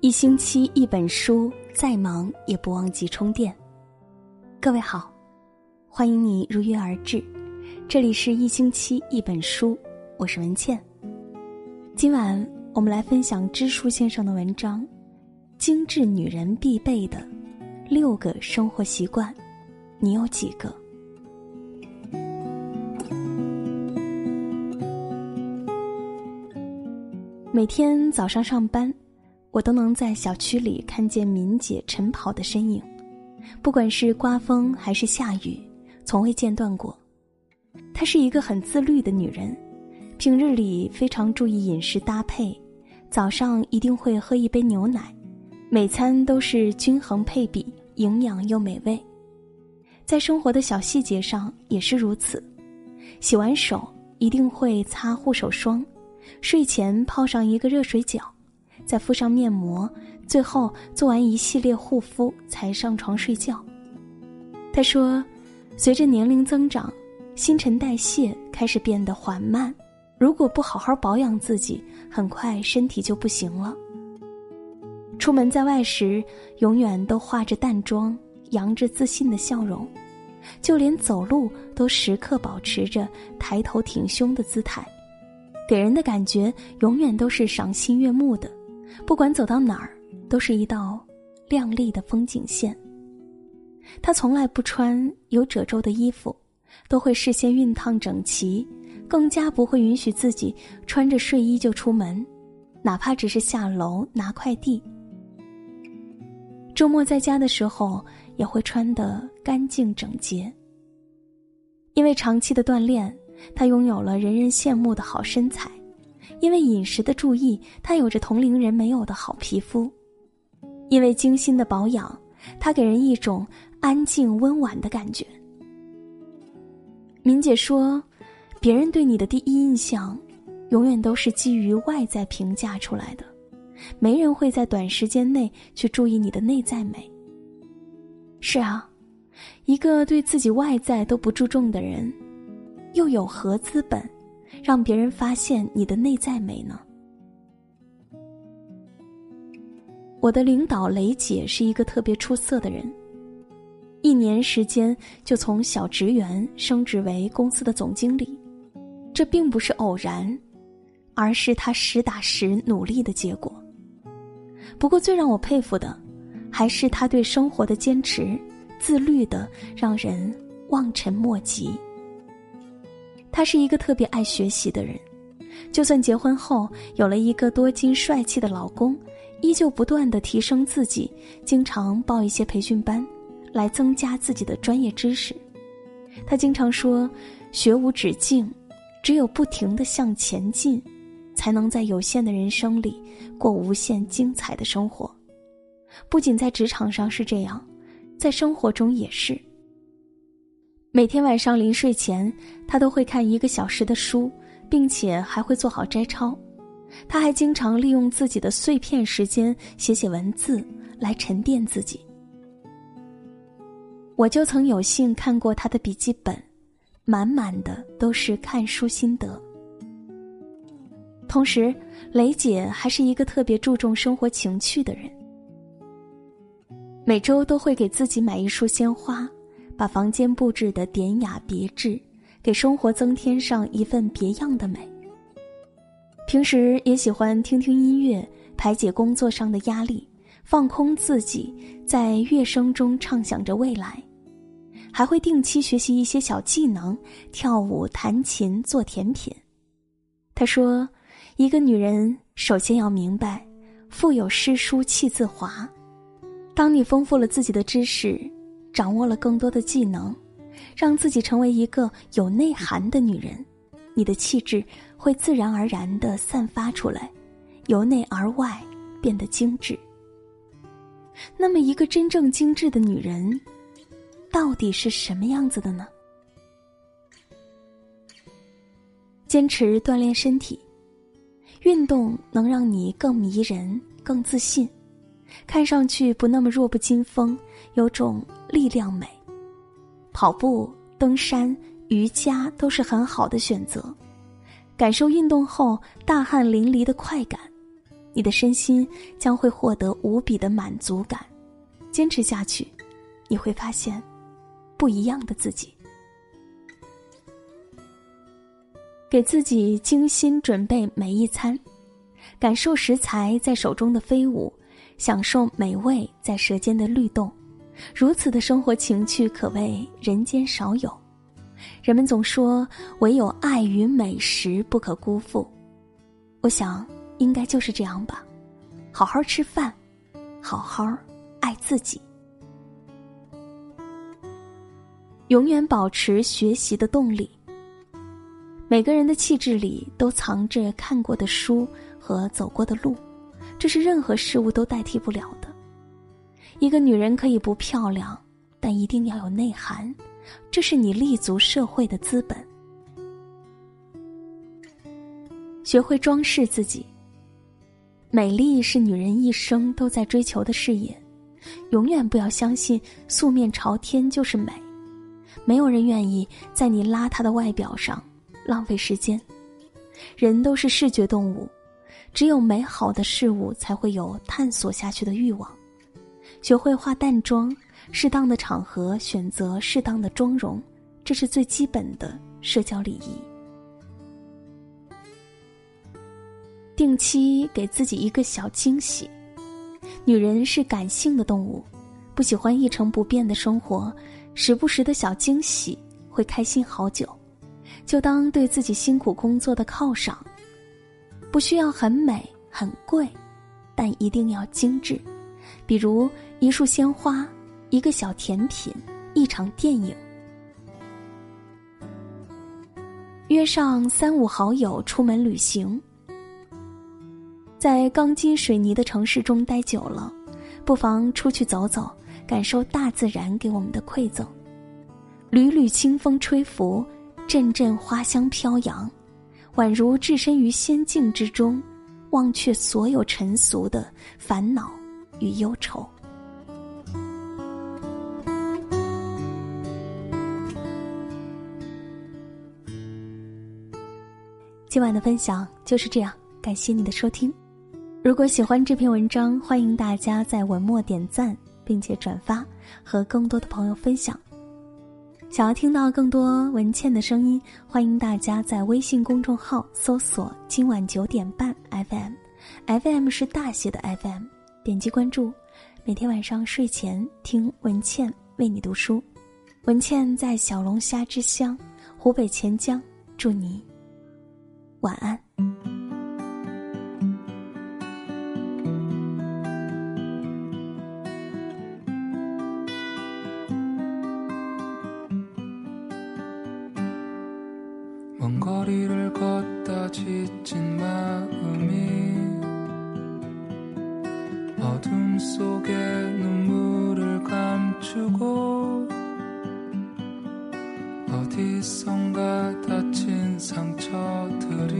一星期一本书，再忙也不忘记充电。各位好，欢迎你如约而至，这里是一星期一本书，我是文倩。今晚我们来分享知书先生的文章《精致女人必备的六个生活习惯》，你有几个？每天早上上班。我都能在小区里看见敏姐晨跑的身影，不管是刮风还是下雨，从未间断过。她是一个很自律的女人，平日里非常注意饮食搭配，早上一定会喝一杯牛奶，每餐都是均衡配比，营养又美味。在生活的小细节上也是如此，洗完手一定会擦护手霜，睡前泡上一个热水脚。再敷上面膜，最后做完一系列护肤才上床睡觉。他说：“随着年龄增长，新陈代谢开始变得缓慢，如果不好好保养自己，很快身体就不行了。出门在外时，永远都化着淡妆，扬着自信的笑容，就连走路都时刻保持着抬头挺胸的姿态，给人的感觉永远都是赏心悦目的。”不管走到哪儿，都是一道亮丽的风景线。他从来不穿有褶皱的衣服，都会事先熨烫整齐，更加不会允许自己穿着睡衣就出门，哪怕只是下楼拿快递。周末在家的时候，也会穿得干净整洁。因为长期的锻炼，他拥有了人人羡慕的好身材。因为饮食的注意，她有着同龄人没有的好皮肤；因为精心的保养，她给人一种安静温婉的感觉。敏姐说：“别人对你的第一印象，永远都是基于外在评价出来的，没人会在短时间内去注意你的内在美。”是啊，一个对自己外在都不注重的人，又有何资本？让别人发现你的内在美呢？我的领导雷姐是一个特别出色的人，一年时间就从小职员升职为公司的总经理，这并不是偶然，而是她实打实努力的结果。不过最让我佩服的，还是她对生活的坚持，自律的让人望尘莫及。他是一个特别爱学习的人，就算结婚后有了一个多金帅气的老公，依旧不断的提升自己，经常报一些培训班，来增加自己的专业知识。他经常说：“学无止境，只有不停的向前进，才能在有限的人生里过无限精彩的生活。”不仅在职场上是这样，在生活中也是。每天晚上临睡前，他都会看一个小时的书，并且还会做好摘抄。他还经常利用自己的碎片时间写写文字，来沉淀自己。我就曾有幸看过他的笔记本，满满的都是看书心得。同时，雷姐还是一个特别注重生活情趣的人，每周都会给自己买一束鲜花。把房间布置的典雅别致，给生活增添上一份别样的美。平时也喜欢听听音乐，排解工作上的压力，放空自己，在乐声中畅想着未来。还会定期学习一些小技能，跳舞、弹琴、做甜品。他说：“一个女人首先要明白，腹有诗书气自华。当你丰富了自己的知识。”掌握了更多的技能，让自己成为一个有内涵的女人，你的气质会自然而然的散发出来，由内而外变得精致。那么，一个真正精致的女人，到底是什么样子的呢？坚持锻炼身体，运动能让你更迷人、更自信，看上去不那么弱不禁风，有种。力量美，跑步、登山、瑜伽都是很好的选择。感受运动后大汗淋漓的快感，你的身心将会获得无比的满足感。坚持下去，你会发现不一样的自己。给自己精心准备每一餐，感受食材在手中的飞舞，享受美味在舌尖的律动。如此的生活情趣，可谓人间少有。人们总说，唯有爱与美食不可辜负。我想，应该就是这样吧。好好吃饭，好好爱自己，永远保持学习的动力。每个人的气质里都藏着看过的书和走过的路，这是任何事物都代替不了的。一个女人可以不漂亮，但一定要有内涵，这是你立足社会的资本。学会装饰自己。美丽是女人一生都在追求的事业，永远不要相信素面朝天就是美，没有人愿意在你邋遢的外表上浪费时间。人都是视觉动物，只有美好的事物才会有探索下去的欲望。学会化淡妆，适当的场合选择适当的妆容，这是最基本的社交礼仪。定期给自己一个小惊喜。女人是感性的动物，不喜欢一成不变的生活，时不时的小惊喜会开心好久。就当对自己辛苦工作的犒赏，不需要很美很贵，但一定要精致。比如一束鲜花，一个小甜品，一场电影。约上三五好友出门旅行。在钢筋水泥的城市中待久了，不妨出去走走，感受大自然给我们的馈赠。缕缕清风吹拂，阵阵花香飘扬，宛如置身于仙境之中，忘却所有尘俗的烦恼。与忧愁。今晚的分享就是这样，感谢你的收听。如果喜欢这篇文章，欢迎大家在文末点赞，并且转发，和更多的朋友分享。想要听到更多文倩的声音，欢迎大家在微信公众号搜索“今晚九点半 FM”，FM 是大写的 FM，点击关注。每天晚上睡前听文倩为你读书，文倩在小龙虾之乡湖北潜江，祝你晚安。 먼 거리를 걷다 지친 마음이 어둠 속에 눈물을 감추고 어디선가 다친 상처들이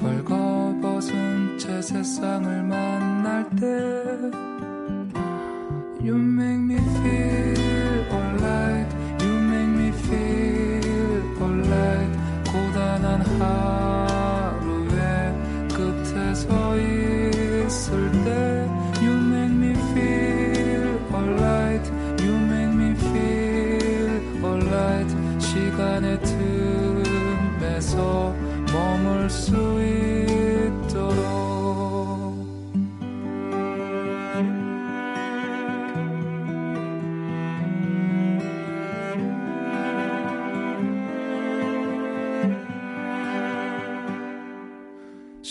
벌거벗은 제 세상을 만날 때 You make me feel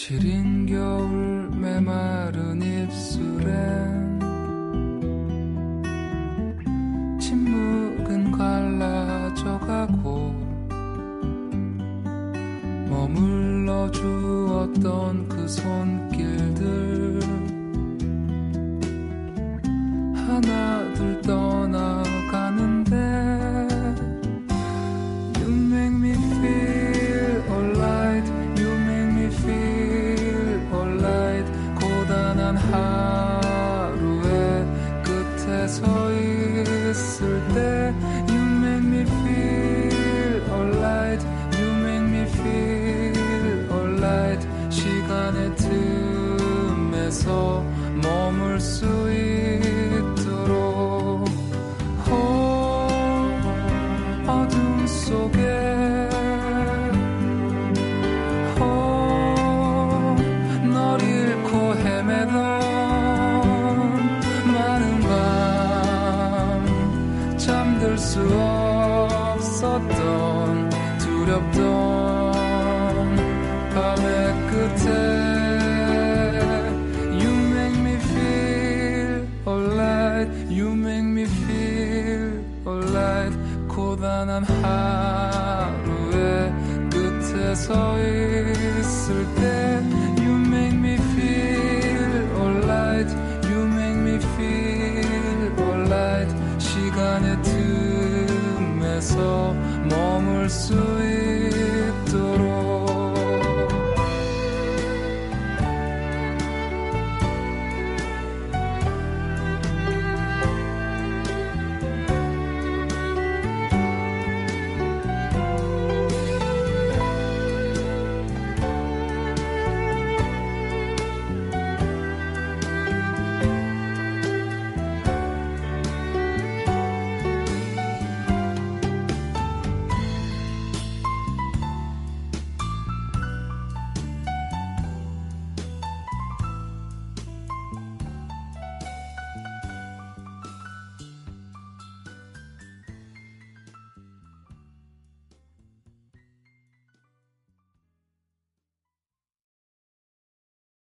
시린 겨울 메마른 입술엔 침묵은 갈라져가고 머물러 주었던 그 손길들 하나 둘 떠나 고단한 하루의 끝에 서 있을 때 You make me feel alright You make me feel alright 시간의 틈에서 머물 수